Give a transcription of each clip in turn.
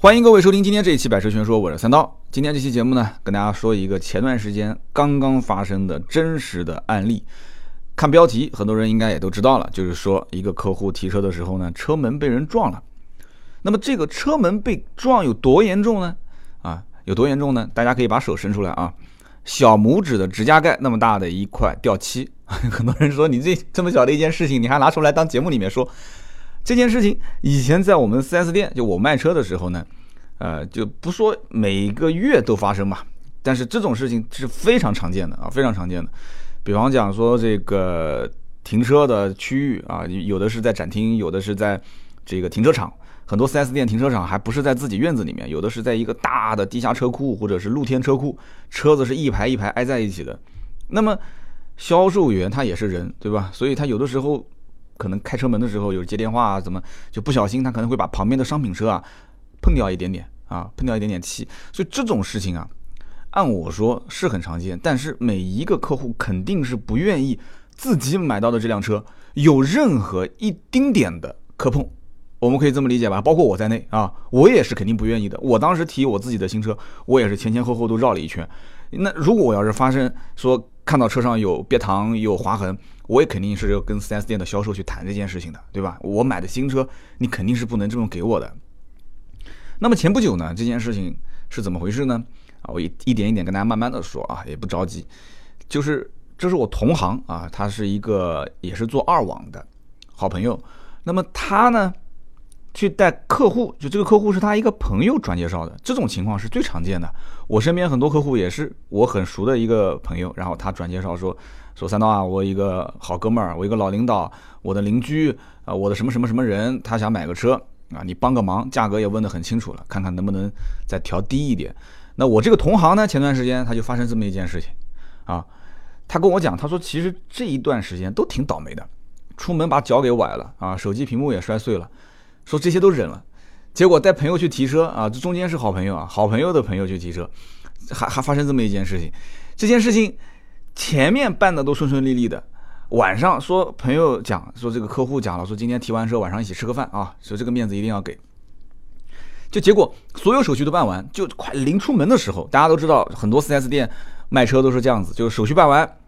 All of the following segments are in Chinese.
欢迎各位收听今天这一期《百车全说》，我是三刀。今天这期节目呢，跟大家说一个前段时间刚刚发生的真实的案例。看标题，很多人应该也都知道了，就是说一个客户提车的时候呢，车门被人撞了。那么这个车门被撞有多严重呢？啊，有多严重呢？大家可以把手伸出来啊，小拇指的指甲盖那么大的一块掉漆。很多人说你这这么小的一件事情，你还拿出来当节目里面说。这件事情以前在我们 4S 店，就我卖车的时候呢，呃，就不说每个月都发生吧，但是这种事情是非常常见的啊，非常常见的。比方讲说这个停车的区域啊，有的是在展厅，有的是在这个停车场。很多 4S 店停车场还不是在自己院子里面，有的是在一个大的地下车库或者是露天车库，车子是一排一排挨在一起的。那么销售员他也是人，对吧？所以他有的时候。可能开车门的时候有接电话啊，怎么就不小心他可能会把旁边的商品车啊碰掉一点点啊，碰掉一点点漆。所以这种事情啊，按我说是很常见，但是每一个客户肯定是不愿意自己买到的这辆车有任何一丁点的磕碰。我们可以这么理解吧？包括我在内啊，我也是肯定不愿意的。我当时提我自己的新车，我也是前前后后都绕了一圈。那如果我要是发生说看到车上有别糖有划痕，我也肯定是要跟 4S 店的销售去谈这件事情的，对吧？我买的新车，你肯定是不能这么给我的。那么前不久呢，这件事情是怎么回事呢？啊，我一一点一点跟大家慢慢的说啊，也不着急。就是这是我同行啊，他是一个也是做二网的好朋友。那么他呢，去带客户，就这个客户是他一个朋友转介绍的，这种情况是最常见的。我身边很多客户也是我很熟的一个朋友，然后他转介绍说。说三刀啊，我一个好哥们儿，我一个老领导，我的邻居啊，我的什么什么什么人，他想买个车啊，你帮个忙，价格也问得很清楚了，看看能不能再调低一点。那我这个同行呢，前段时间他就发生这么一件事情啊，他跟我讲，他说其实这一段时间都挺倒霉的，出门把脚给崴了啊，手机屏幕也摔碎了，说这些都忍了，结果带朋友去提车啊，这中间是好朋友啊，好朋友的朋友去提车，还还发生这么一件事情，这件事情。前面办的都顺顺利利的，晚上说朋友讲说这个客户讲了说今天提完车晚上一起吃个饭啊，说这个面子一定要给。就结果所有手续都办完，就快临出门的时候，大家都知道很多 4S 店卖车都是这样子，就是手续办完，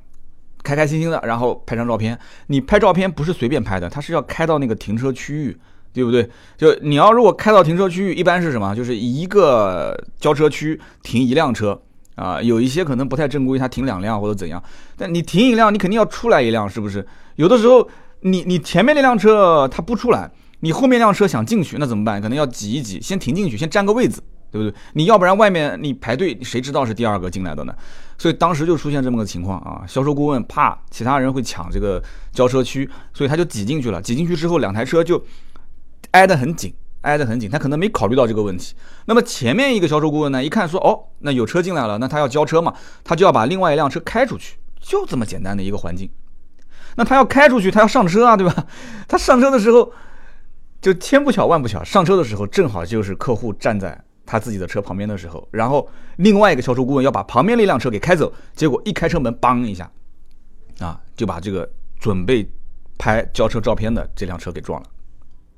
开开心心的，然后拍张照片。你拍照片不是随便拍的，他是要开到那个停车区域，对不对？就你要如果开到停车区域，一般是什么？就是一个交车区停一辆车。啊，有一些可能不太正规，他停两辆或者怎样，但你停一辆，你肯定要出来一辆，是不是？有的时候，你你前面那辆车它不出来，你后面辆车想进去，那怎么办？可能要挤一挤，先停进去，先占个位子，对不对？你要不然外面你排队，谁知道是第二个进来的呢？所以当时就出现这么个情况啊，销售顾问怕其他人会抢这个交车区，所以他就挤进去了。挤进去之后，两台车就挨得很紧。挨得很紧，他可能没考虑到这个问题。那么前面一个销售顾问呢，一看说，哦，那有车进来了，那他要交车嘛，他就要把另外一辆车开出去，就这么简单的一个环境。那他要开出去，他要上车啊，对吧？他上车的时候，就千不巧万不巧，上车的时候正好就是客户站在他自己的车旁边的时候，然后另外一个销售顾问要把旁边那辆车给开走，结果一开车门，梆一下，啊，就把这个准备拍交车照片的这辆车给撞了。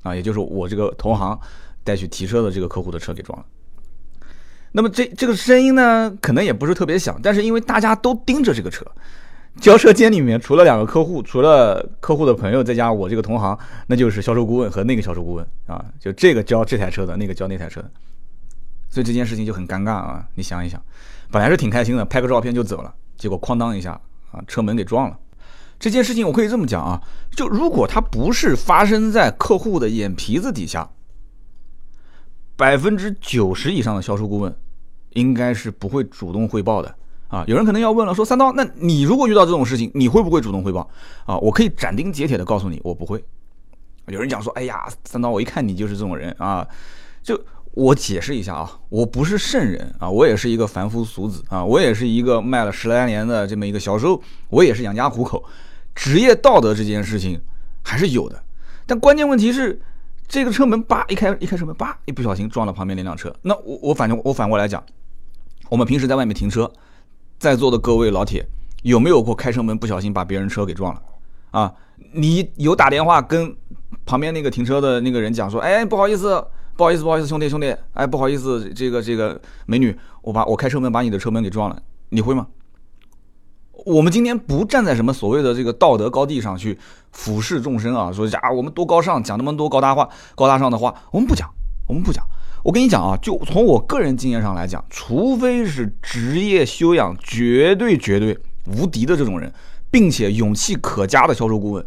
啊，也就是我这个同行带去提车的这个客户的车给撞了。那么这这个声音呢，可能也不是特别响，但是因为大家都盯着这个车，交车间里面除了两个客户，除了客户的朋友，再加我这个同行，那就是销售顾问和那个销售顾问啊，就这个交这台车的，那个交那台车的，所以这件事情就很尴尬啊。你想一想，本来是挺开心的，拍个照片就走了，结果哐当一下啊，车门给撞了。这件事情我可以这么讲啊，就如果它不是发生在客户的眼皮子底下，百分之九十以上的销售顾问应该是不会主动汇报的啊。有人可能要问了，说三刀，那你如果遇到这种事情，你会不会主动汇报啊？我可以斩钉截铁的告诉你，我不会。有人讲说，哎呀，三刀，我一看你就是这种人啊。就我解释一下啊，我不是圣人啊，我也是一个凡夫俗子啊，我也是一个卖了十来年的这么一个销售，我也是养家糊口。职业道德这件事情还是有的，但关键问题是，这个车门叭一开，一开车门叭一不小心撞了旁边那辆车。那我我反正我反过来讲，我们平时在外面停车，在座的各位老铁有没有过开车门不小心把别人车给撞了？啊，你有打电话跟旁边那个停车的那个人讲说，哎，不好意思。不好意思，不好意思，兄弟兄弟，哎，不好意思，这个这个美女，我把我开车门把你的车门给撞了，你会吗？我们今天不站在什么所谓的这个道德高地上去俯视众生啊，说呀我们多高尚，讲那么多高大话、高大上的话，我们不讲，我们不讲。我跟你讲啊，就从我个人经验上来讲，除非是职业修养绝对绝对无敌的这种人，并且勇气可嘉的销售顾问，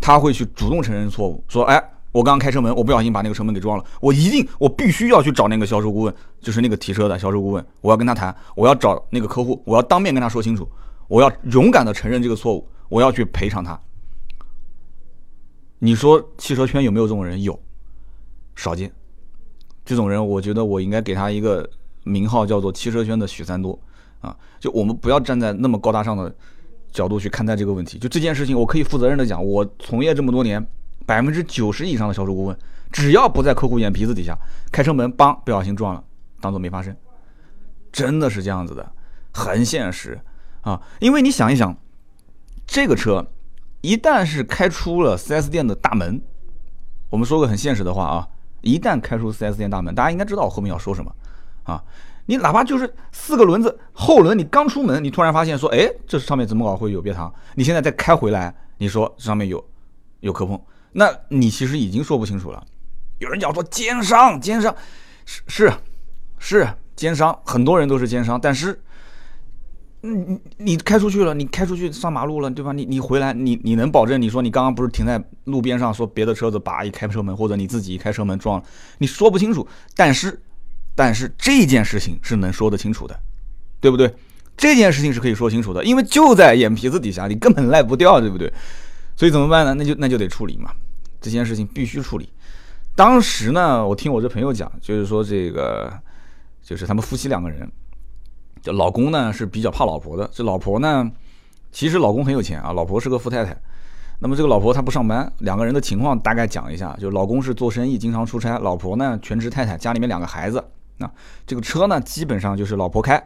他会去主动承认错误，说，哎，我刚刚开车门，我不小心把那个车门给撞了，我一定，我必须要去找那个销售顾问，就是那个提车的销售顾问，我要跟他谈，我要找那个客户，我要当面跟他说清楚。我要勇敢的承认这个错误，我要去赔偿他。你说汽车圈有没有这种人？有，少见。这种人，我觉得我应该给他一个名号，叫做汽车圈的许三多啊。就我们不要站在那么高大上的角度去看待这个问题。就这件事情，我可以负责任的讲，我从业这么多年，百分之九十以上的销售顾问，只要不在客户眼皮子底下，开车门帮不小心撞了，当做没发生，真的是这样子的，很现实。啊，因为你想一想，这个车一旦是开出了 4S 店的大门，我们说个很现实的话啊，一旦开出 4S 店大门，大家应该知道我后面要说什么啊。你哪怕就是四个轮子后轮，你刚出门，你突然发现说，哎，这上面怎么搞会有别膛？你现在再开回来，你说上面有有磕碰，那你其实已经说不清楚了。有人讲说奸商，奸商是是是奸商，很多人都是奸商，但是。你你开出去了，你开出去上马路了，对吧？你你回来，你你能保证？你说你刚刚不是停在路边上，说别的车子叭一开车门，或者你自己一开车门撞了，你说不清楚。但是，但是这件事情是能说得清楚的，对不对？这件事情是可以说清楚的，因为就在眼皮子底下，你根本赖不掉，对不对？所以怎么办呢？那就那就得处理嘛，这件事情必须处理。当时呢，我听我这朋友讲，就是说这个，就是他们夫妻两个人。老公呢是比较怕老婆的，这老婆呢，其实老公很有钱啊，老婆是个富太太。那么这个老婆她不上班，两个人的情况大概讲一下，就老公是做生意，经常出差，老婆呢全职太太，家里面两个孩子。那这个车呢，基本上就是老婆开，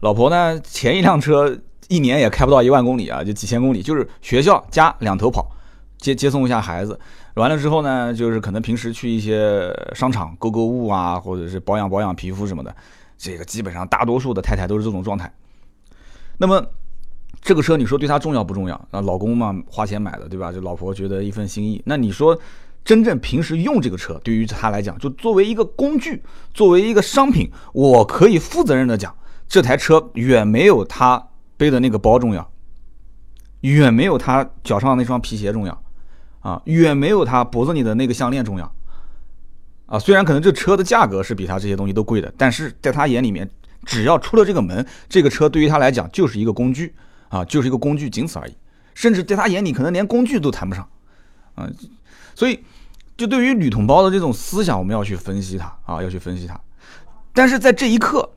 老婆呢前一辆车一年也开不到一万公里啊，就几千公里，就是学校家两头跑，接接送一下孩子，完了之后呢，就是可能平时去一些商场购购物啊，或者是保养保养皮肤什么的。这个基本上大多数的太太都是这种状态。那么，这个车你说对她重要不重要？那老公嘛，花钱买的，对吧？就老婆觉得一份心意。那你说，真正平时用这个车，对于她来讲，就作为一个工具，作为一个商品，我可以负责任的讲，这台车远没有她背的那个包重要，远没有她脚上那双皮鞋重要，啊，远没有她脖子里的那个项链重要。啊，虽然可能这车的价格是比他这些东西都贵的，但是在他眼里面，只要出了这个门，这个车对于他来讲就是一个工具啊，就是一个工具，仅此而已。甚至在他眼里，可能连工具都谈不上啊。所以，就对于女同胞的这种思想，我们要去分析它啊，要去分析它。但是在这一刻，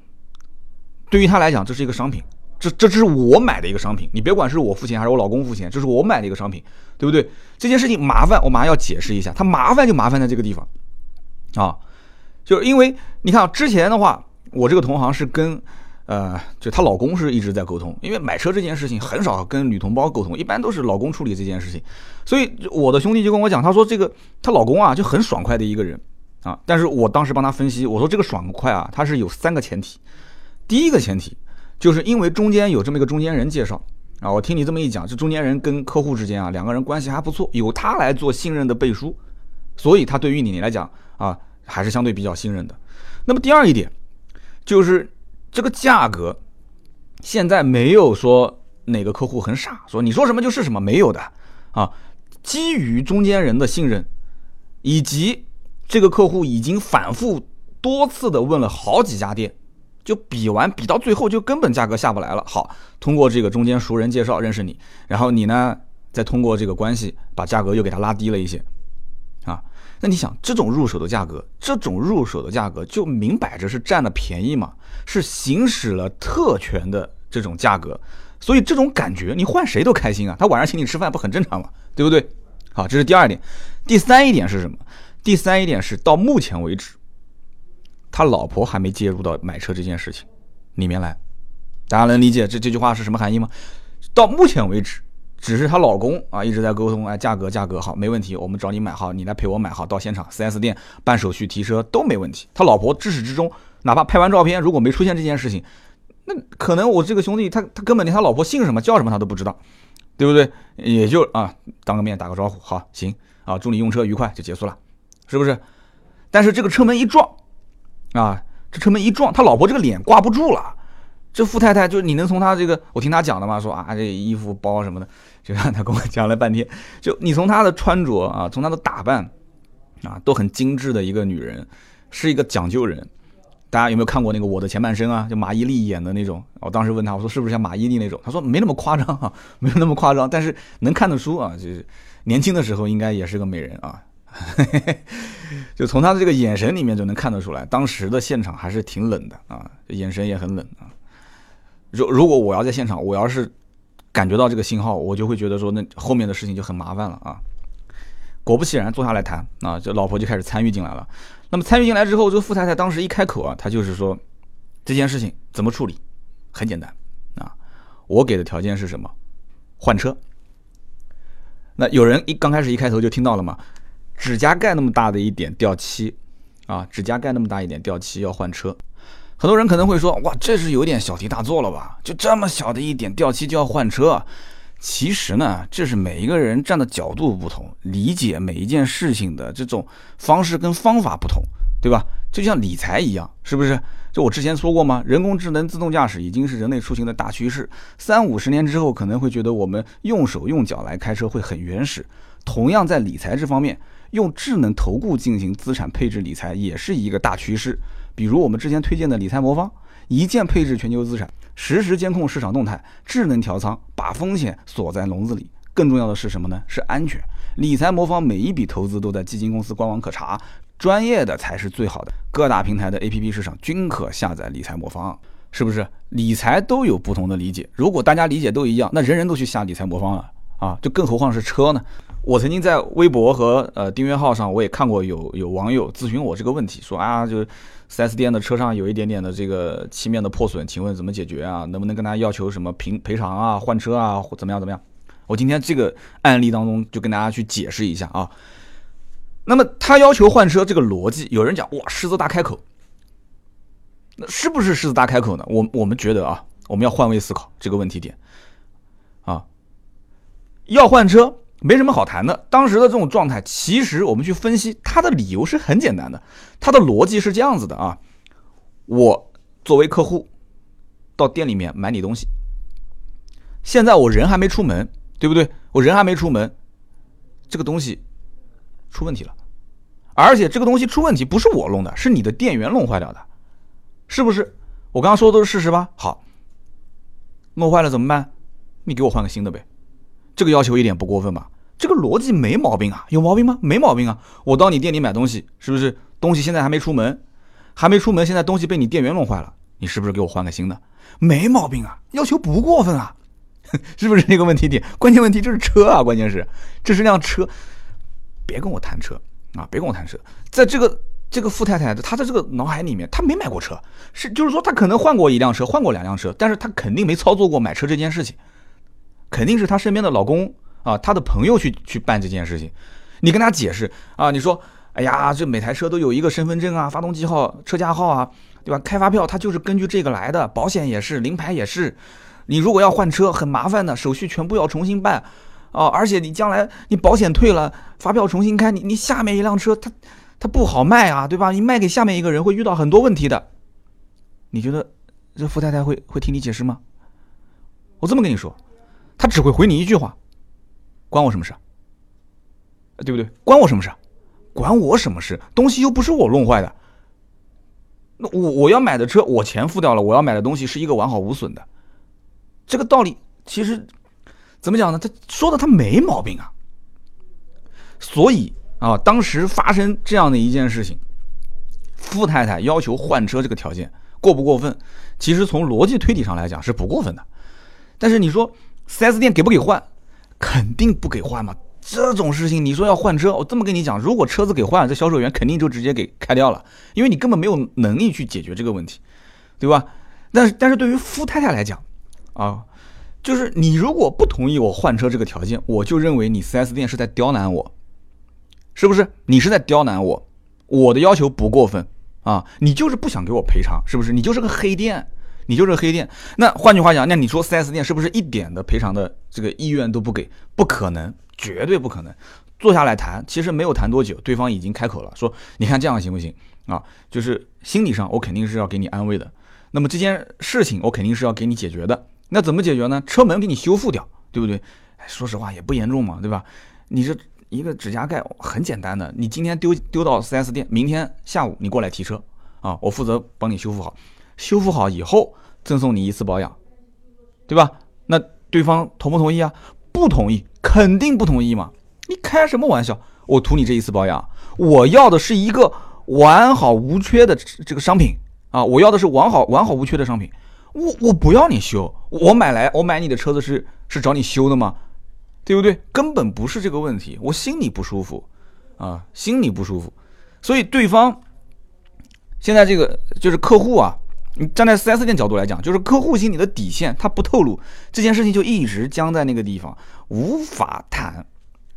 对于他来讲，这是一个商品，这这这是我买的一个商品。你别管是我付钱还是我老公付钱，这是我买的一个商品，对不对？这件事情麻烦，我马上要解释一下，它麻烦就麻烦在这个地方。啊，就是因为你看之前的话，我这个同行是跟，呃，就她老公是一直在沟通，因为买车这件事情很少跟女同胞沟通，一般都是老公处理这件事情，所以我的兄弟就跟我讲，他说这个她老公啊就很爽快的一个人啊，但是我当时帮他分析，我说这个爽快啊，他是有三个前提，第一个前提就是因为中间有这么一个中间人介绍啊，我听你这么一讲，这中间人跟客户之间啊两个人关系还不错，由他来做信任的背书。所以他对于你你来讲啊，还是相对比较信任的。那么第二一点，就是这个价格，现在没有说哪个客户很傻，说你说什么就是什么，没有的啊。基于中间人的信任，以及这个客户已经反复多次的问了好几家店，就比完比到最后就根本价格下不来了。好，通过这个中间熟人介绍认识你，然后你呢再通过这个关系把价格又给他拉低了一些。那你想这种入手的价格，这种入手的价格就明摆着是占了便宜嘛，是行使了特权的这种价格，所以这种感觉你换谁都开心啊。他晚上请你吃饭不很正常吗？对不对？好，这是第二点。第三一点是什么？第三一点是到目前为止，他老婆还没介入到买车这件事情里面来。大家能理解这这句话是什么含义吗？到目前为止，只是她老公啊一直在沟通，哎，价格价格好，没问题，我们找你买好，你来陪我买好，到现场 4S 店办手续提车都没问题。他老婆至始至终，哪怕拍完照片，如果没出现这件事情，那可能我这个兄弟他他根本连他老婆姓什么叫什么他都不知道，对不对？也就啊当个面打个招呼，好行啊，祝你用车愉快就结束了，是不是？但是这个车门一撞，啊，这车门一撞，他老婆这个脸挂不住了。这富太太就是你能从她这个，我听她讲的嘛，说啊，这衣服包什么的，就让她跟我讲了半天。就你从她的穿着啊，从她的打扮啊，都很精致的一个女人，是一个讲究人。大家有没有看过那个《我的前半生》啊？就马伊琍演的那种。我当时问她，我说是不是像马伊琍那种？她说没那么夸张啊，没有那么夸张，但是能看得出啊，就是年轻的时候应该也是个美人啊。就从她的这个眼神里面就能看得出来，当时的现场还是挺冷的啊，眼神也很冷啊。如如果我要在现场，我要是感觉到这个信号，我就会觉得说，那后面的事情就很麻烦了啊。果不其然，坐下来谈啊，这老婆就开始参与进来了。那么参与进来之后，这个富太太当时一开口啊，她就是说这件事情怎么处理，很简单啊，我给的条件是什么？换车。那有人一刚开始一开头就听到了嘛，指甲盖那么大的一点掉漆啊，指甲盖那么大一点掉漆要换车。很多人可能会说：“哇，这是有点小题大做了吧？就这么小的一点掉漆就要换车？”其实呢，这是每一个人站的角度不同，理解每一件事情的这种方式跟方法不同，对吧？就像理财一样，是不是？就我之前说过吗？人工智能自动驾驶已经是人类出行的大趋势。三五十年之后，可能会觉得我们用手用脚来开车会很原始。同样，在理财这方面，用智能投顾进行资产配置理财也是一个大趋势。比如我们之前推荐的理财魔方，一键配置全球资产，实时监控市场动态，智能调仓，把风险锁在笼子里。更重要的是什么呢？是安全。理财魔方每一笔投资都在基金公司官网可查，专业的才是最好的。各大平台的 APP 市场均可下载理财魔方，是不是？理财都有不同的理解，如果大家理解都一样，那人人都去下理财魔方了啊！就更何况是车呢？我曾经在微博和呃订阅号上，我也看过有有网友咨询我这个问题，说啊，就是 4S 店的车上有一点点的这个漆面的破损，请问怎么解决啊？能不能跟他要求什么赔赔偿啊、换车啊，或怎么样怎么样？我今天这个案例当中就跟大家去解释一下啊。那么他要求换车这个逻辑，有人讲哇狮子大开口，那是不是狮子大开口呢？我我们觉得啊，我们要换位思考这个问题点啊，要换车。没什么好谈的。当时的这种状态，其实我们去分析他的理由是很简单的，他的逻辑是这样子的啊。我作为客户到店里面买你东西，现在我人还没出门，对不对？我人还没出门，这个东西出问题了，而且这个东西出问题不是我弄的，是你的店员弄坏掉的，是不是？我刚刚说的都是事实吧？好，弄坏了怎么办？你给我换个新的呗。这个要求一点不过分吧？这个逻辑没毛病啊，有毛病吗？没毛病啊！我到你店里买东西，是不是？东西现在还没出门，还没出门，现在东西被你店员弄坏了，你是不是给我换个新的？没毛病啊，要求不过分啊，是不是这个问题点？关键问题这是车啊，关键是这是辆车，别跟我谈车啊，别跟我谈车。在这个这个富太太的她的这个脑海里面，她没买过车，是就是说她可能换过一辆车，换过两辆车，但是她肯定没操作过买车这件事情。肯定是她身边的老公啊，她的朋友去去办这件事情。你跟她解释啊，你说，哎呀，这每台车都有一个身份证啊、发动机号、车架号啊，对吧？开发票它就是根据这个来的，保险也是，临牌也是。你如果要换车，很麻烦的，手续全部要重新办啊。而且你将来你保险退了，发票重新开，你你下面一辆车它它不好卖啊，对吧？你卖给下面一个人会遇到很多问题的。你觉得这富太太会会听你解释吗？我这么跟你说。他只会回你一句话：“关我什么事？对不对？关我什么事？管我什么事？东西又不是我弄坏的。那我我要买的车，我钱付掉了，我要买的东西是一个完好无损的。这个道理其实怎么讲呢？他说的他没毛病啊。所以啊，当时发生这样的一件事情，富太太要求换车这个条件过不过分？其实从逻辑推理上来讲是不过分的。但是你说。4S 店给不给换？肯定不给换嘛！这种事情你说要换车，我这么跟你讲，如果车子给换了，这销售员肯定就直接给开掉了，因为你根本没有能力去解决这个问题，对吧？但是但是对于富太太来讲，啊，就是你如果不同意我换车这个条件，我就认为你 4S 店是在刁难我，是不是？你是在刁难我，我的要求不过分啊，你就是不想给我赔偿，是不是？你就是个黑店，你就是黑店。那换句话讲，那你说 4S 店是不是一点的赔偿的这个意愿都不给？不可能，绝对不可能。坐下来谈，其实没有谈多久，对方已经开口了，说你看这样行不行啊？就是心理上我肯定是要给你安慰的，那么这件事情我肯定是要给你解决的。那怎么解决呢？车门给你修复掉，对不对？说实话也不严重嘛，对吧？你这一个指甲盖很简单的，你今天丢丢到 4S 店，明天下午你过来提车啊，我负责帮你修复好。修复好以后赠送你一次保养，对吧？那对方同不同意啊？不同意，肯定不同意嘛。你开什么玩笑？我图你这一次保养，我要的是一个完好无缺的这个商品啊！我要的是完好完好无缺的商品。我我不要你修，我买来我买你的车子是是找你修的吗？对不对？根本不是这个问题，我心里不舒服，啊，心里不舒服，所以对方现在这个就是客户啊，你站在 4S 店角度来讲，就是客户心里的底线，他不透露这件事情就一直僵在那个地方，无法谈，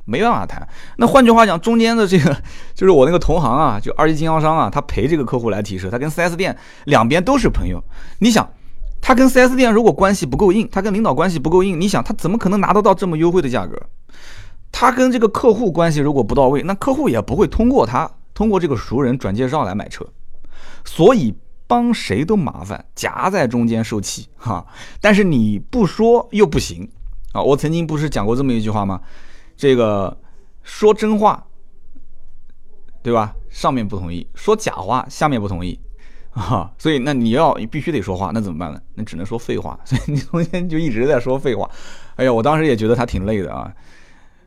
没办法谈。那换句话讲，中间的这个就是我那个同行啊，就二级经销商啊，他陪这个客户来提车，他跟 4S 店两边都是朋友，你想。他跟 4S 店如果关系不够硬，他跟领导关系不够硬，你想他怎么可能拿得到这么优惠的价格？他跟这个客户关系如果不到位，那客户也不会通过他，通过这个熟人转介绍来买车。所以帮谁都麻烦，夹在中间受气哈。但是你不说又不行啊！我曾经不是讲过这么一句话吗？这个说真话，对吧？上面不同意；说假话，下面不同意。啊，所以那你要必须得说话，那怎么办呢？那只能说废话。所以你中间就一直在说废话。哎呀，我当时也觉得他挺累的啊，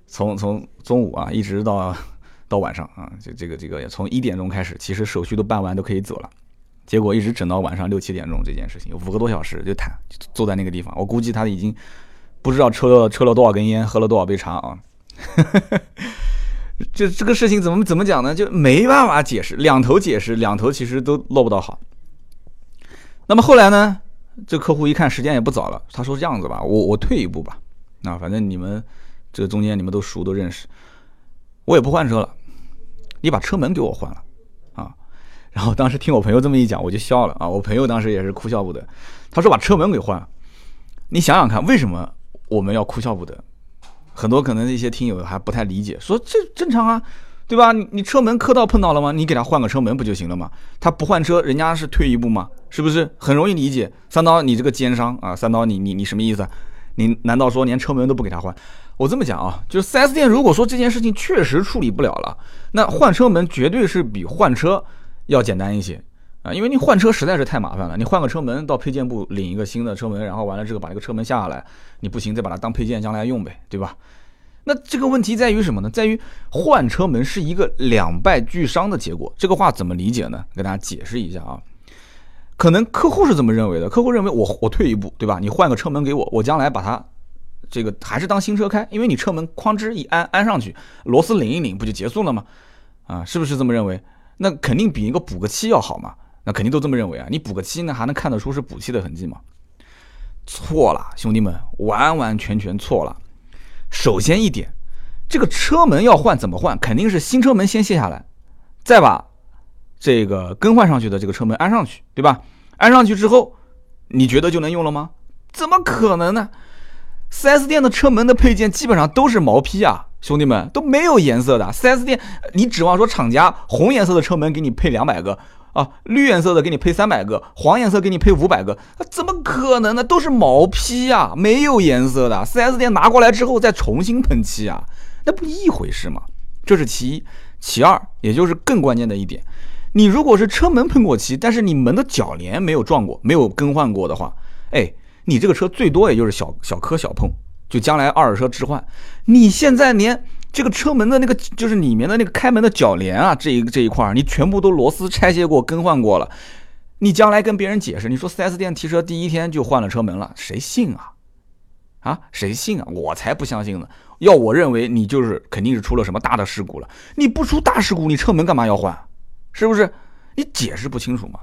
从从中午啊一直到到晚上啊，就这个这个从一点钟开始，其实手续都办完都可以走了，结果一直整到晚上六七点钟，这件事情五个多小时就谈，坐在那个地方，我估计他已经不知道抽了抽了多少根烟，喝了多少杯茶啊。这这个事情怎么怎么讲呢？就没办法解释，两头解释，两头其实都落不到好。那么后来呢，这客户一看时间也不早了，他说这样子吧，我我退一步吧，那反正你们这中间你们都熟都认识，我也不换车了，你把车门给我换了。然后当时听我朋友这么一讲，我就笑了啊。我朋友当时也是哭笑不得，他说把车门给换了，你想想看，为什么我们要哭笑不得？很多可能一些听友还不太理解，说这正常啊，对吧？你你车门磕到碰到了吗？你给他换个车门不就行了吗？他不换车，人家是退一步吗？是不是很容易理解？三刀，你这个奸商啊！三刀，你你你什么意思？你难道说连车门都不给他换？我这么讲啊，就是 4S 店如果说这件事情确实处理不了了，那换车门绝对是比换车要简单一些啊，因为你换车实在是太麻烦了。你换个车门到配件部领一个新的车门，然后完了之后把这个车门下下来。你不行，再把它当配件将来用呗，对吧？那这个问题在于什么呢？在于换车门是一个两败俱伤的结果。这个话怎么理解呢？给大家解释一下啊。可能客户是这么认为的，客户认为我我退一步，对吧？你换个车门给我，我将来把它这个还是当新车开，因为你车门哐吱一安安上去，螺丝拧一拧，不就结束了吗？啊，是不是这么认为？那肯定比一个补个漆要好嘛。那肯定都这么认为啊。你补个漆呢，还能看得出是补漆的痕迹吗？错了，兄弟们，完完全全错了。首先一点，这个车门要换怎么换？肯定是新车门先卸下来，再把这个更换上去的这个车门安上去，对吧？安上去之后，你觉得就能用了吗？怎么可能呢？4S 店的车门的配件基本上都是毛坯啊，兄弟们都没有颜色的。4S 店，你指望说厂家红颜色的车门给你配两百个？啊，绿颜色的给你配三百个，黄颜色给你配五百个，怎么可能呢？都是毛坯呀，没有颜色的。4S 店拿过来之后再重新喷漆啊，那不一回事吗？这是其一，其二，也就是更关键的一点，你如果是车门喷过漆，但是你门的铰链没有撞过，没有更换过的话，哎，你这个车最多也就是小小磕小碰，就将来二手车置换，你现在连。这个车门的那个就是里面的那个开门的铰链啊，这一这一块你全部都螺丝拆卸过、更换过了。你将来跟别人解释，你说 4S 店提车第一天就换了车门了，谁信啊？啊，谁信啊？我才不相信呢！要我认为，你就是肯定是出了什么大的事故了。你不出大事故，你车门干嘛要换？是不是？你解释不清楚吗？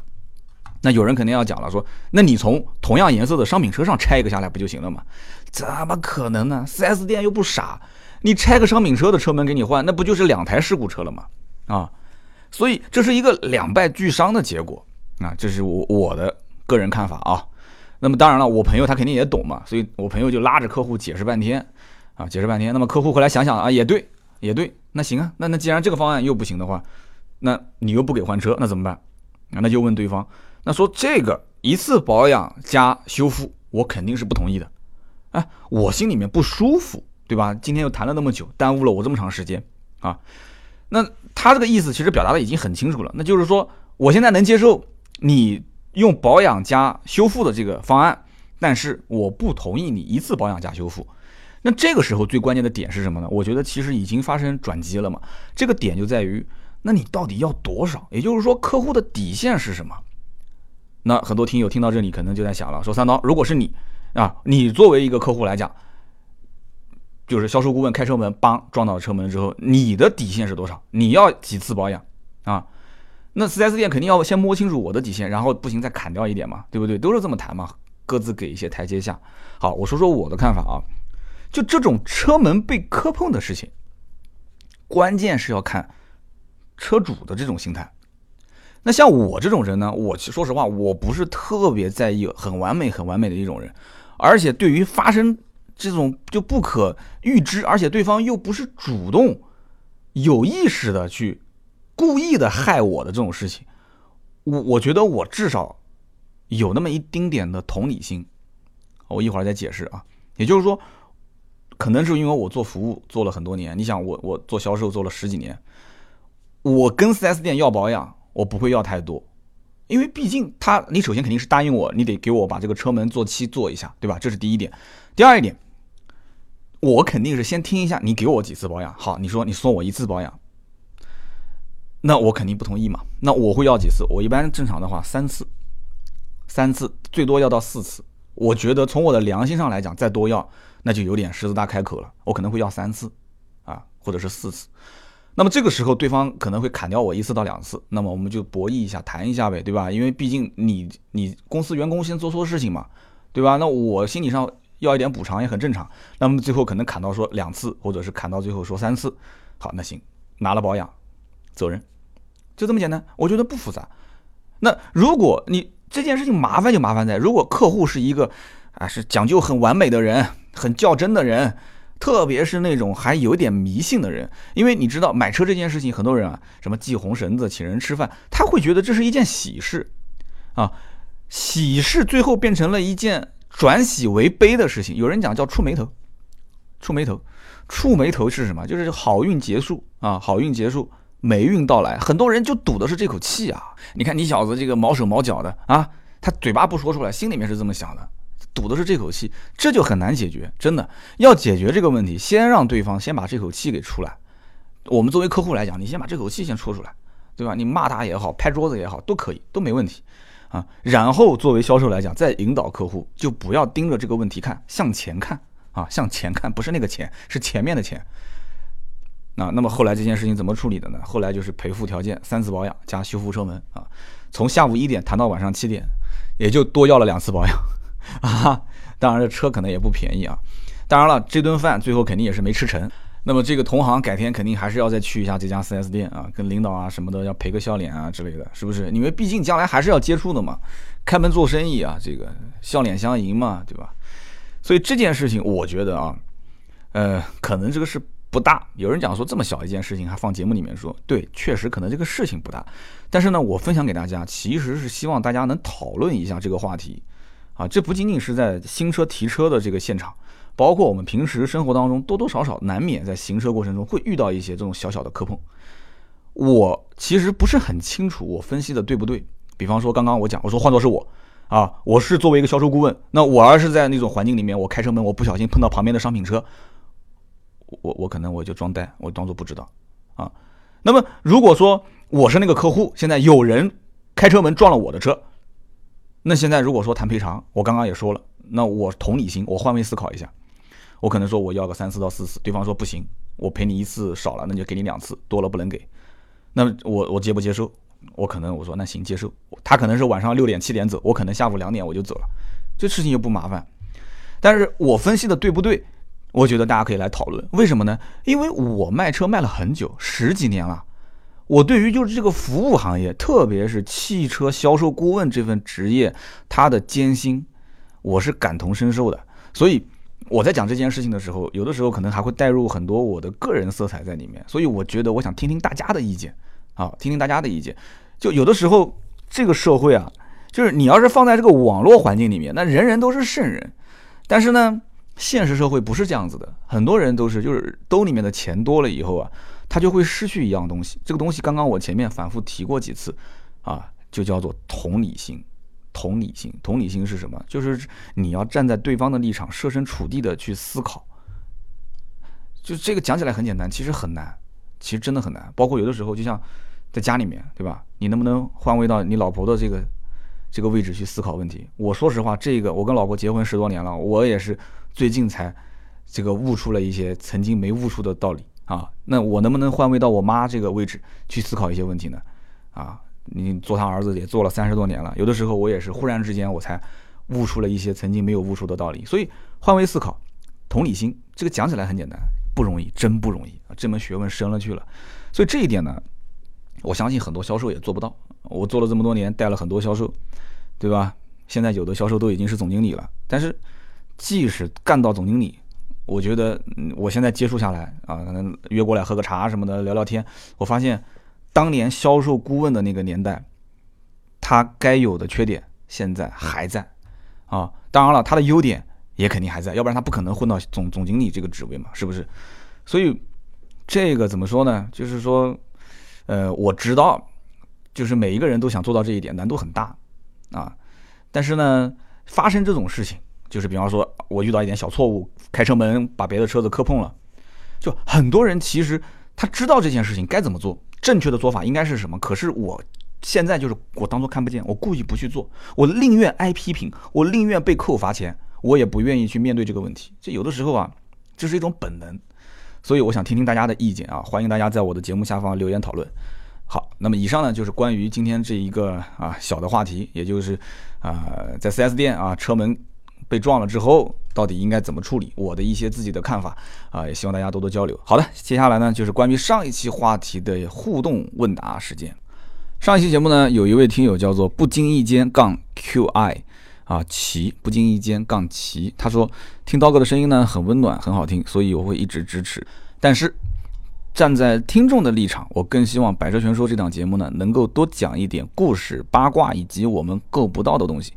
那有人肯定要讲了，说那你从同样颜色的商品车上拆一个下来不就行了吗？怎么可能呢？4S 店又不傻，你拆个商品车的车门给你换，那不就是两台事故车了吗？啊，所以这是一个两败俱伤的结果啊，这是我我的个人看法啊。那么当然了，我朋友他肯定也懂嘛，所以我朋友就拉着客户解释半天啊，解释半天。那么客户后来想想啊，也对，也对，那行啊，那那既然这个方案又不行的话，那你又不给换车，那怎么办？啊，那就问对方，那说这个一次保养加修复，我肯定是不同意的。哎，我心里面不舒服，对吧？今天又谈了那么久，耽误了我这么长时间啊。那他这个意思其实表达的已经很清楚了，那就是说我现在能接受你用保养加修复的这个方案，但是我不同意你一次保养加修复。那这个时候最关键的点是什么呢？我觉得其实已经发生转机了嘛。这个点就在于，那你到底要多少？也就是说，客户的底线是什么？那很多听友听到这里可能就在想了，说三刀，如果是你。啊，你作为一个客户来讲，就是销售顾问开车门，帮撞到车门之后，你的底线是多少？你要几次保养啊？那 4S 店肯定要先摸清楚我的底线，然后不行再砍掉一点嘛，对不对？都是这么谈嘛，各自给一些台阶下。好，我说说我的看法啊，就这种车门被磕碰的事情，关键是要看车主的这种心态。那像我这种人呢，我其实说实话，我不是特别在意很完美、很完美的一种人。而且对于发生这种就不可预知，而且对方又不是主动、有意识的去故意的害我的这种事情，我我觉得我至少有那么一丁点的同理心。我一会儿再解释啊。也就是说，可能是因为我做服务做了很多年，你想我我做销售做了十几年，我跟 4S 店要保养，我不会要太多。因为毕竟他，你首先肯定是答应我，你得给我把这个车门做漆做一下，对吧？这是第一点。第二一点，我肯定是先听一下你给我几次保养。好，你说你送我一次保养，那我肯定不同意嘛。那我会要几次？我一般正常的话三次，三次最多要到四次。我觉得从我的良心上来讲，再多要那就有点狮子大开口了。我可能会要三次，啊，或者是四次。那么这个时候，对方可能会砍掉我一次到两次，那么我们就博弈一下，谈一下呗，对吧？因为毕竟你你公司员工先做错事情嘛，对吧？那我心理上要一点补偿也很正常。那么最后可能砍到说两次，或者是砍到最后说三次，好，那行，拿了保养走人，就这么简单，我觉得不复杂。那如果你这件事情麻烦就麻烦在，如果客户是一个啊是讲究很完美的人，很较真的人。特别是那种还有点迷信的人，因为你知道买车这件事情，很多人啊，什么系红绳子、请人吃饭，他会觉得这是一件喜事，啊，喜事最后变成了一件转喜为悲的事情。有人讲叫触眉头，触眉头，触眉头是什么？就是好运结束啊，好运结束，霉运到来。很多人就赌的是这口气啊。你看你小子这个毛手毛脚的啊，他嘴巴不说出来，心里面是这么想的。赌的是这口气，这就很难解决。真的要解决这个问题，先让对方先把这口气给出来。我们作为客户来讲，你先把这口气先说出来，对吧？你骂他也好，拍桌子也好，都可以，都没问题啊。然后作为销售来讲，再引导客户，就不要盯着这个问题看，向前看啊，向前看，不是那个钱，是前面的钱。那那么后来这件事情怎么处理的呢？后来就是赔付条件，三次保养加修复车门啊，从下午一点谈到晚上七点，也就多要了两次保养。啊，当然这车可能也不便宜啊。当然了，这顿饭最后肯定也是没吃成。那么这个同行改天肯定还是要再去一下这家 4S 店啊，跟领导啊什么的要赔个笑脸啊之类的，是不是？因为毕竟将来还是要接触的嘛，开门做生意啊，这个笑脸相迎嘛，对吧？所以这件事情我觉得啊，呃，可能这个事不大。有人讲说这么小一件事情还放节目里面说，对，确实可能这个事情不大。但是呢，我分享给大家，其实是希望大家能讨论一下这个话题。啊，这不仅仅是在新车提车的这个现场，包括我们平时生活当中，多多少少难免在行车过程中会遇到一些这种小小的磕碰。我其实不是很清楚，我分析的对不对？比方说刚刚我讲，我说换作是我，啊，我是作为一个销售顾问，那我要是在那种环境里面，我开车门，我不小心碰到旁边的商品车，我我可能我就装呆，我装作不知道，啊。那么如果说我是那个客户，现在有人开车门撞了我的车。那现在如果说谈赔偿，我刚刚也说了，那我同理心，我换位思考一下，我可能说我要个三次到四次，对方说不行，我赔你一次少了，那就给你两次，多了不能给。那我我接不接受？我可能我说那行接受，他可能是晚上六点七点走，我可能下午两点我就走了，这事情又不麻烦。但是我分析的对不对？我觉得大家可以来讨论，为什么呢？因为我卖车卖了很久，十几年了，我对于就是这个服务行业，特别是汽车销售顾问这份职业，它的艰辛，我是感同身受的。所以我在讲这件事情的时候，有的时候可能还会带入很多我的个人色彩在里面。所以我觉得我想听听大家的意见啊，听听大家的意见。就有的时候这个社会啊，就是你要是放在这个网络环境里面，那人人都是圣人，但是呢。现实社会不是这样子的，很多人都是就是兜里面的钱多了以后啊，他就会失去一样东西。这个东西刚刚我前面反复提过几次，啊，就叫做同理心。同理心，同理心是什么？就是你要站在对方的立场，设身处地的去思考。就这个讲起来很简单，其实很难，其实真的很难。包括有的时候，就像在家里面，对吧？你能不能换位到你老婆的这个这个位置去思考问题？我说实话，这个我跟老婆结婚十多年了，我也是。最近才这个悟出了一些曾经没悟出的道理啊！那我能不能换位到我妈这个位置去思考一些问题呢？啊，你做他儿子也做了三十多年了，有的时候我也是忽然之间我才悟出了一些曾经没有悟出的道理。所以换位思考、同理心，这个讲起来很简单，不容易，真不容易啊！这门学问深了去了。所以这一点呢，我相信很多销售也做不到。我做了这么多年，带了很多销售，对吧？现在有的销售都已经是总经理了，但是。即使干到总经理，我觉得我现在接触下来啊，可能约过来喝个茶什么的聊聊天，我发现当年销售顾问的那个年代，他该有的缺点现在还在啊。当然了，他的优点也肯定还在，要不然他不可能混到总总经理这个职位嘛，是不是？所以这个怎么说呢？就是说，呃，我知道，就是每一个人都想做到这一点，难度很大啊。但是呢，发生这种事情。就是比方说，我遇到一点小错误，开车门把别的车子磕碰了，就很多人其实他知道这件事情该怎么做，正确的做法应该是什么。可是我现在就是我当做看不见，我故意不去做，我宁愿挨批评，我宁愿被扣罚钱，我也不愿意去面对这个问题。这有的时候啊，这是一种本能。所以我想听听大家的意见啊，欢迎大家在我的节目下方留言讨论。好，那么以上呢就是关于今天这一个啊小的话题，也就是啊在 4S 店啊车门。被撞了之后，到底应该怎么处理？我的一些自己的看法啊，也希望大家多多交流。好的，接下来呢就是关于上一期话题的互动问答时间。上一期节目呢，有一位听友叫做不经意间杠 QI 啊奇不经意间杠奇，他说听刀哥的声音呢很温暖，很好听，所以我会一直支持。但是站在听众的立场，我更希望《百车全说》这档节目呢能够多讲一点故事、八卦以及我们够不到的东西。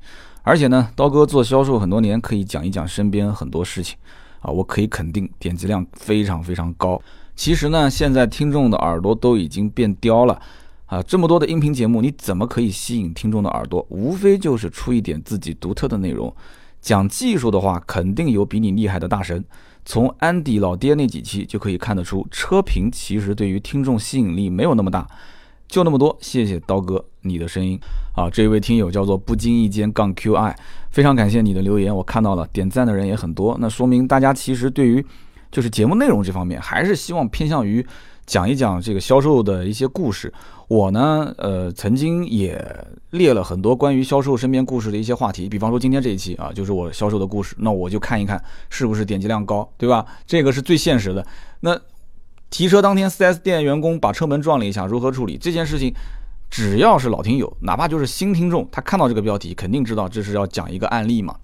而且呢，刀哥做销售很多年，可以讲一讲身边很多事情，啊，我可以肯定点击量非常非常高。其实呢，现在听众的耳朵都已经变刁了，啊，这么多的音频节目，你怎么可以吸引听众的耳朵？无非就是出一点自己独特的内容。讲技术的话，肯定有比你厉害的大神。从安迪老爹那几期就可以看得出，车评其实对于听众吸引力没有那么大。就那么多，谢谢刀哥你的声音。啊，这位听友叫做不经意间杠 QI，非常感谢你的留言，我看到了，点赞的人也很多，那说明大家其实对于就是节目内容这方面，还是希望偏向于讲一讲这个销售的一些故事。我呢，呃，曾经也列了很多关于销售身边故事的一些话题，比方说今天这一期啊，就是我销售的故事，那我就看一看是不是点击量高，对吧？这个是最现实的。那提车当天，4S 店员工把车门撞了一下，如何处理这件事情？只要是老听友，哪怕就是新听众，他看到这个标题，肯定知道这是要讲一个案例嘛。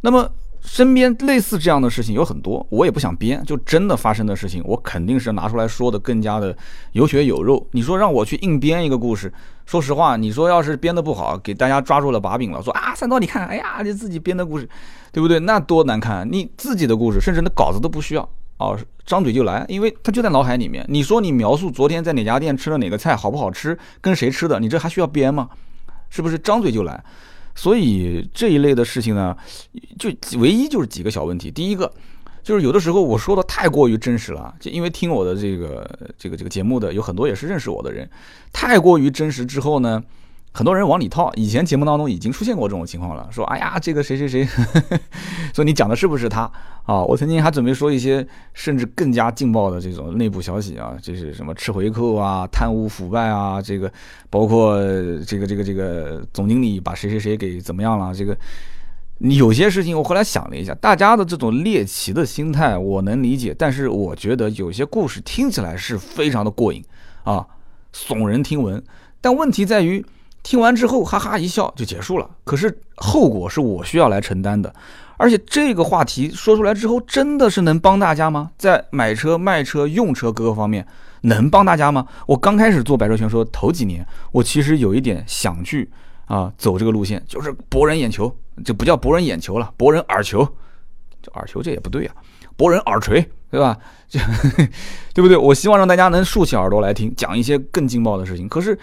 那么身边类似这样的事情有很多，我也不想编，就真的发生的事情，我肯定是拿出来说的更加的有血有肉。你说让我去硬编一个故事，说实话，你说要是编的不好，给大家抓住了把柄了，说啊三刀你看，哎呀你自己编的故事，对不对？那多难看，你自己的故事，甚至那稿子都不需要。哦，张嘴就来，因为他就在脑海里面。你说你描述昨天在哪家店吃了哪个菜好不好吃，跟谁吃的，你这还需要编吗？是不是张嘴就来？所以这一类的事情呢，就唯一就是几个小问题。第一个就是有的时候我说的太过于真实了，就因为听我的这个这个这个节目的有很多也是认识我的人，太过于真实之后呢，很多人往里套。以前节目当中已经出现过这种情况了，说哎呀，这个谁谁谁，说 你讲的是不是他啊？我曾经还准备说一些甚至更加劲爆的这种内部消息啊，就是什么吃回扣啊、贪污腐败啊，这个包括这个这个这个总经理把谁谁谁给怎么样了，这个。你有些事情，我后来想了一下，大家的这种猎奇的心态我能理解，但是我觉得有些故事听起来是非常的过瘾啊，耸人听闻。但问题在于，听完之后哈哈一笑就结束了，可是后果是我需要来承担的。而且这个话题说出来之后，真的是能帮大家吗？在买车、卖车、用车各个方面能帮大家吗？我刚开始做百车全说头几年，我其实有一点想去。啊，走这个路线就是博人眼球，就不叫博人眼球了，博人耳球，这耳球这也不对啊，博人耳垂，对吧？就 对不对？我希望让大家能竖起耳朵来听，讲一些更劲爆的事情。可是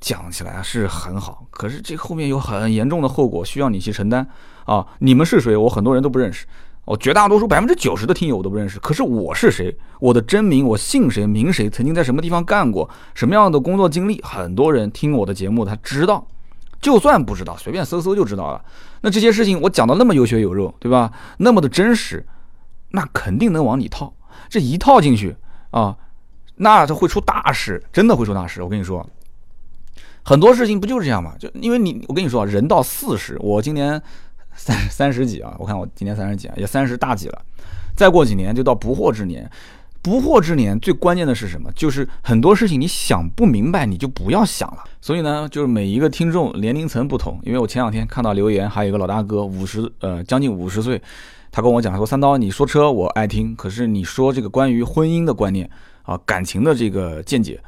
讲起来是很好，可是这后面有很严重的后果需要你去承担啊！你们是谁？我很多人都不认识，我绝大多数百分之九十的听友我都不认识。可是我是谁？我的真名，我姓谁名谁？曾经在什么地方干过？什么样的工作经历？很多人听我的节目，他知道。就算不知道，随便搜搜就知道了。那这些事情我讲的那么有血有肉，对吧？那么的真实，那肯定能往里套。这一套进去啊，那它会出大事，真的会出大事。我跟你说，很多事情不就是这样吗？就因为你，我跟你说，人到四十，我今年三三十几啊，我看我今年三十几啊，也三十大几了。再过几年就到不惑之年。不惑之年最关键的是什么？就是很多事情你想不明白，你就不要想了。所以呢，就是每一个听众年龄层不同。因为我前两天看到留言，还有一个老大哥，五十呃将近五十岁，他跟我讲说：“三刀，你说车我爱听，可是你说这个关于婚姻的观念啊，感情的这个见解，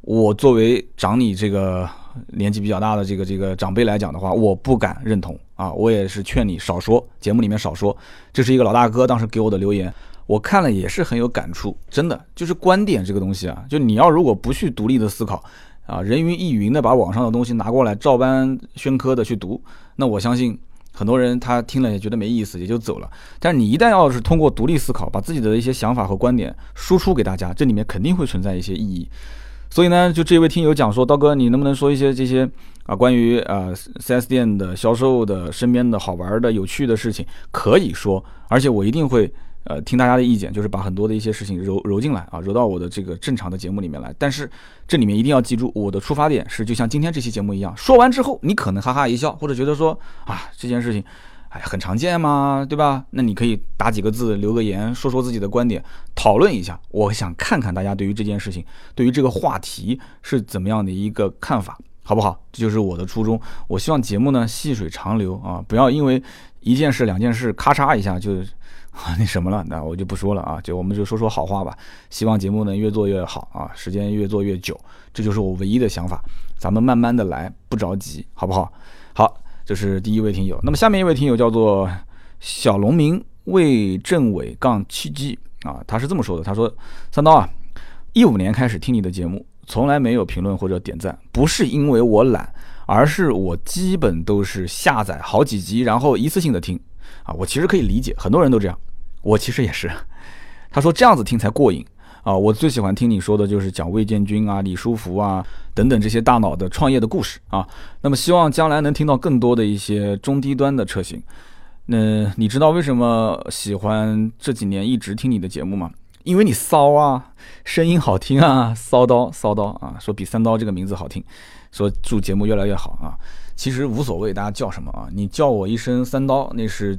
我作为长你这个年纪比较大的这个这个长辈来讲的话，我不敢认同啊。我也是劝你少说，节目里面少说。这是一个老大哥当时给我的留言。”我看了也是很有感触，真的就是观点这个东西啊，就你要如果不去独立的思考，啊，人云亦云的把网上的东西拿过来照搬宣科的去读，那我相信很多人他听了也觉得没意思，也就走了。但是你一旦要是通过独立思考，把自己的一些想法和观点输出给大家，这里面肯定会存在一些意义。所以呢，就这位听友讲说，刀哥，你能不能说一些这些啊关于啊 4S 店的销售的身边的好玩的有趣的事情？可以说，而且我一定会。呃，听大家的意见，就是把很多的一些事情揉揉进来啊，揉到我的这个正常的节目里面来。但是这里面一定要记住，我的出发点是就像今天这期节目一样，说完之后你可能哈哈一笑，或者觉得说啊这件事情，哎很常见嘛，对吧？那你可以打几个字，留个言，说说自己的观点，讨论一下。我想看看大家对于这件事情，对于这个话题是怎么样的一个看法，好不好？这就是我的初衷。我希望节目呢细水长流啊，不要因为一件事两件事咔嚓一下就。那什么了？那我就不说了啊，就我们就说说好话吧。希望节目能越做越好啊，时间越做越久，这就是我唯一的想法。咱们慢慢的来，不着急，好不好？好，这是第一位听友。那么下面一位听友叫做小农民魏政委杠七 G 啊，他是这么说的：他说，三刀啊，一五年开始听你的节目，从来没有评论或者点赞，不是因为我懒，而是我基本都是下载好几集，然后一次性的听啊。我其实可以理解，很多人都这样。我其实也是，他说这样子听才过瘾啊！我最喜欢听你说的就是讲魏建军啊、李书福啊等等这些大脑的创业的故事啊。那么希望将来能听到更多的一些中低端的车型。那你知道为什么喜欢这几年一直听你的节目吗？因为你骚啊，声音好听啊，骚刀骚刀啊，说比三刀这个名字好听，说祝节目越来越好啊。其实无所谓，大家叫什么啊？你叫我一声三刀，那是。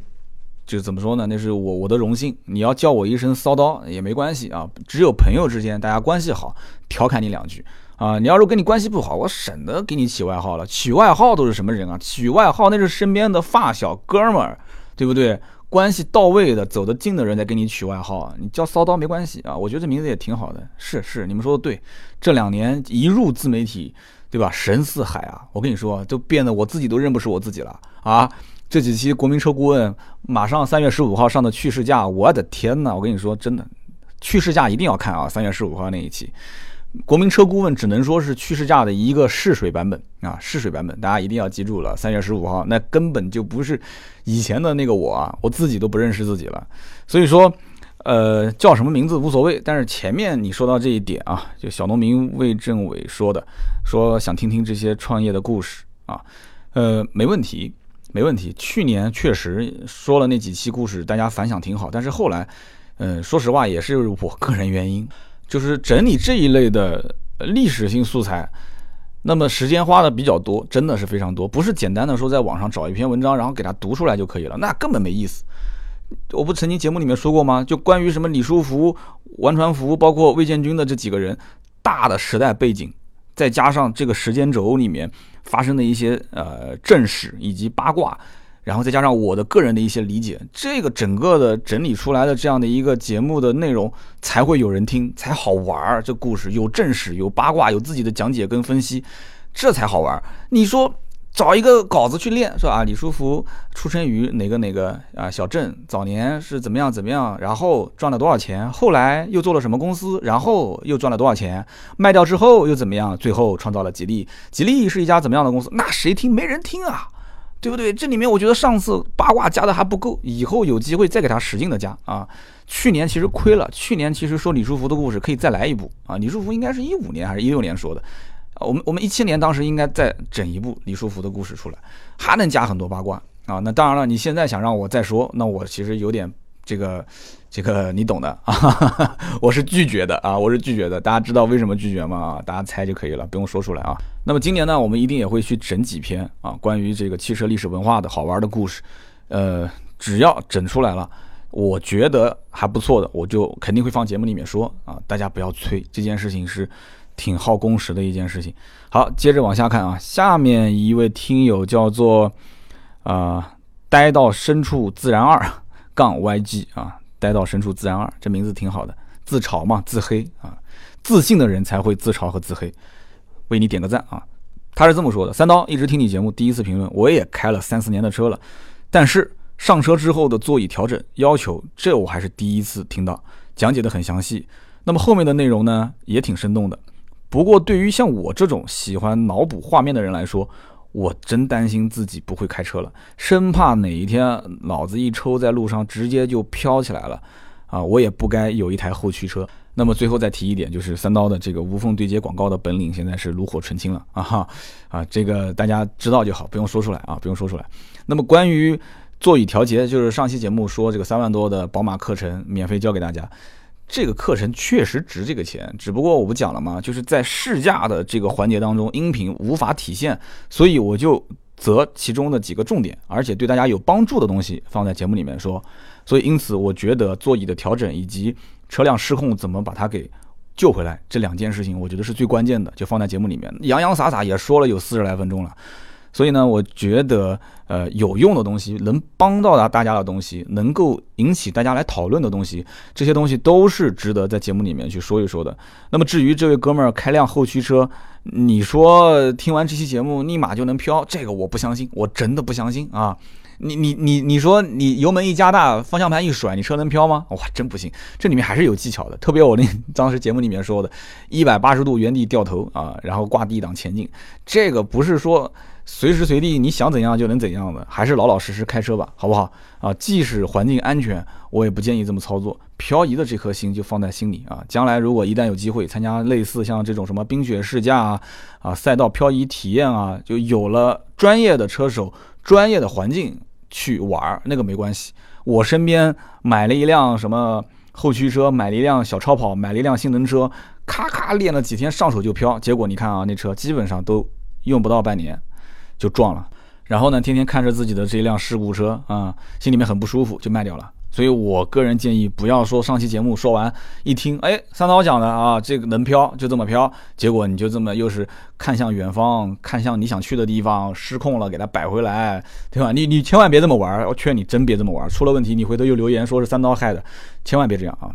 就怎么说呢？那是我我的荣幸。你要叫我一声骚刀也没关系啊，只有朋友之间大家关系好，调侃你两句啊。你要是跟你关系不好，我省得给你起外号了。起外号都是什么人啊？起外号那是身边的发小哥们儿，对不对？关系到位的、走得近的人在给你取外号，你叫骚刀没关系啊。我觉得这名字也挺好的。是是，你们说的对。这两年一入自媒体，对吧？神似海啊！我跟你说，都变得我自己都认不出我自己了啊。这几期国民车顾问马上三月十五号上的去试驾，我的天呐！我跟你说，真的，去试驾一定要看啊！三月十五号那一期，国民车顾问只能说是去试驾的一个试水版本啊，试水版本，大家一定要记住了。三月十五号那根本就不是以前的那个我啊，我自己都不认识自己了。所以说，呃，叫什么名字无所谓，但是前面你说到这一点啊，就小农民魏政委说的，说想听听这些创业的故事。啊，呃，没问题，没问题。去年确实说了那几期故事，大家反响挺好，但是后来，嗯，说实话也是我个人原因，就是整理这一类的历史性素材，那么时间花的比较多，真的是非常多，不是简单的说在网上找一篇文章，然后给它读出来就可以了，那根本没意思。我不曾经节目里面说过吗？就关于什么李书福、王传福，包括魏建军的这几个人，大的时代背景，再加上这个时间轴里面发生的一些呃正史以及八卦，然后再加上我的个人的一些理解，这个整个的整理出来的这样的一个节目的内容才会有人听，才好玩儿。这故事有正史、有八卦、有自己的讲解跟分析，这才好玩儿。你说？找一个稿子去练，说啊，李书福出生于哪个哪个啊小镇，早年是怎么样怎么样，然后赚了多少钱，后来又做了什么公司，然后又赚了多少钱，卖掉之后又怎么样，最后创造了吉利。吉利是一家怎么样的公司？那谁听？没人听啊，对不对？这里面我觉得上次八卦加的还不够，以后有机会再给他使劲的加啊。去年其实亏了，去年其实说李书福的故事可以再来一部啊。李书福应该是一五年还是一六年说的。我们我们一七年当时应该再整一部李书福的故事出来，还能加很多八卦啊！那当然了，你现在想让我再说，那我其实有点这个这个你懂的啊，我是拒绝的啊，我是拒绝的。大家知道为什么拒绝吗？啊，大家猜就可以了，不用说出来啊。那么今年呢，我们一定也会去整几篇啊，关于这个汽车历史文化的好玩的故事，呃，只要整出来了，我觉得还不错的，我就肯定会放节目里面说啊，大家不要催，这件事情是。挺耗工时的一件事情。好，接着往下看啊，下面一位听友叫做啊，待到深处自然二杠 YG 啊，待到深处自然二，这名字挺好的，自嘲嘛，自黑啊，自信的人才会自嘲和自黑，为你点个赞啊。他是这么说的：三刀一直听你节目，第一次评论，我也开了三四年的车了，但是上车之后的座椅调整要求，这我还是第一次听到，讲解的很详细。那么后面的内容呢，也挺生动的。不过，对于像我这种喜欢脑补画面的人来说，我真担心自己不会开车了，生怕哪一天脑子一抽，在路上直接就飘起来了啊！我也不该有一台后驱车。那么最后再提一点，就是三刀的这个无缝对接广告的本领，现在是炉火纯青了啊哈啊！这个大家知道就好，不用说出来啊，不用说出来。那么关于座椅调节，就是上期节目说这个三万多的宝马课程免费教给大家。这个课程确实值这个钱，只不过我不讲了吗？就是在试驾的这个环节当中，音频无法体现，所以我就择其中的几个重点，而且对大家有帮助的东西放在节目里面说。所以因此，我觉得座椅的调整以及车辆失控怎么把它给救回来这两件事情，我觉得是最关键的，就放在节目里面，洋洋洒洒也说了有四十来分钟了。所以呢，我觉得，呃，有用的东西，能帮到大大家的东西，能够引起大家来讨论的东西，这些东西都是值得在节目里面去说一说的。那么至于这位哥们儿开辆后驱车，你说听完这期节目立马就能飘，这个我不相信，我真的不相信啊！你你你你说你油门一加大，方向盘一甩，你车能飘吗？哇，真不行，这里面还是有技巧的。特别我那当时节目里面说的，一百八十度原地掉头啊，然后挂 D 档前进，这个不是说。随时随地你想怎样就能怎样的，还是老老实实开车吧，好不好啊？即使环境安全，我也不建议这么操作。漂移的这颗心就放在心里啊。将来如果一旦有机会参加类似像这种什么冰雪试驾啊、啊赛道漂移体验啊，就有了专业的车手、专业的环境去玩，那个没关系。我身边买了一辆什么后驱车，买了一辆小超跑，买了一辆性能车，咔咔练了几天上手就飘，结果你看啊，那车基本上都用不到半年。就撞了，然后呢，天天看着自己的这辆事故车啊，心里面很不舒服，就卖掉了。所以我个人建议，不要说上期节目说完一听，哎，三刀讲的啊，这个能飘就这么飘，结果你就这么又是看向远方，看向你想去的地方，失控了，给它摆回来，对吧？你你千万别这么玩，我劝你真别这么玩，出了问题你回头又留言说是三刀害的，千万别这样啊。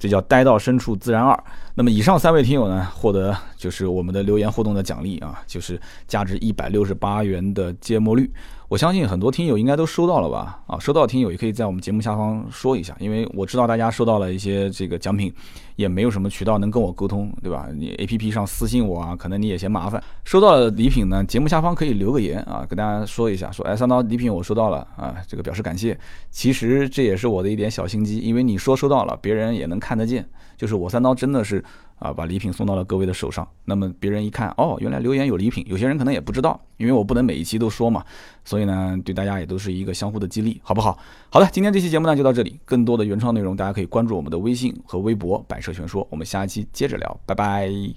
这叫待到深处自然二。那么以上三位听友呢，获得就是我们的留言互动的奖励啊，就是价值一百六十八元的芥末绿。我相信很多听友应该都收到了吧？啊，收到听友也可以在我们节目下方说一下，因为我知道大家收到了一些这个奖品，也没有什么渠道能跟我沟通，对吧？你 A P P 上私信我啊，可能你也嫌麻烦。收到了礼品呢，节目下方可以留个言啊，跟大家说一下，说哎，三刀礼品我收到了啊，这个表示感谢。其实这也是我的一点小心机，因为你说收到了，别人也能看得见，就是我三刀真的是。啊，把礼品送到了各位的手上。那么别人一看，哦，原来留言有礼品，有些人可能也不知道，因为我不能每一期都说嘛，所以呢，对大家也都是一个相互的激励，好不好？好了，今天这期节目呢就到这里，更多的原创内容大家可以关注我们的微信和微博“百车全说”，我们下一期接着聊，拜拜。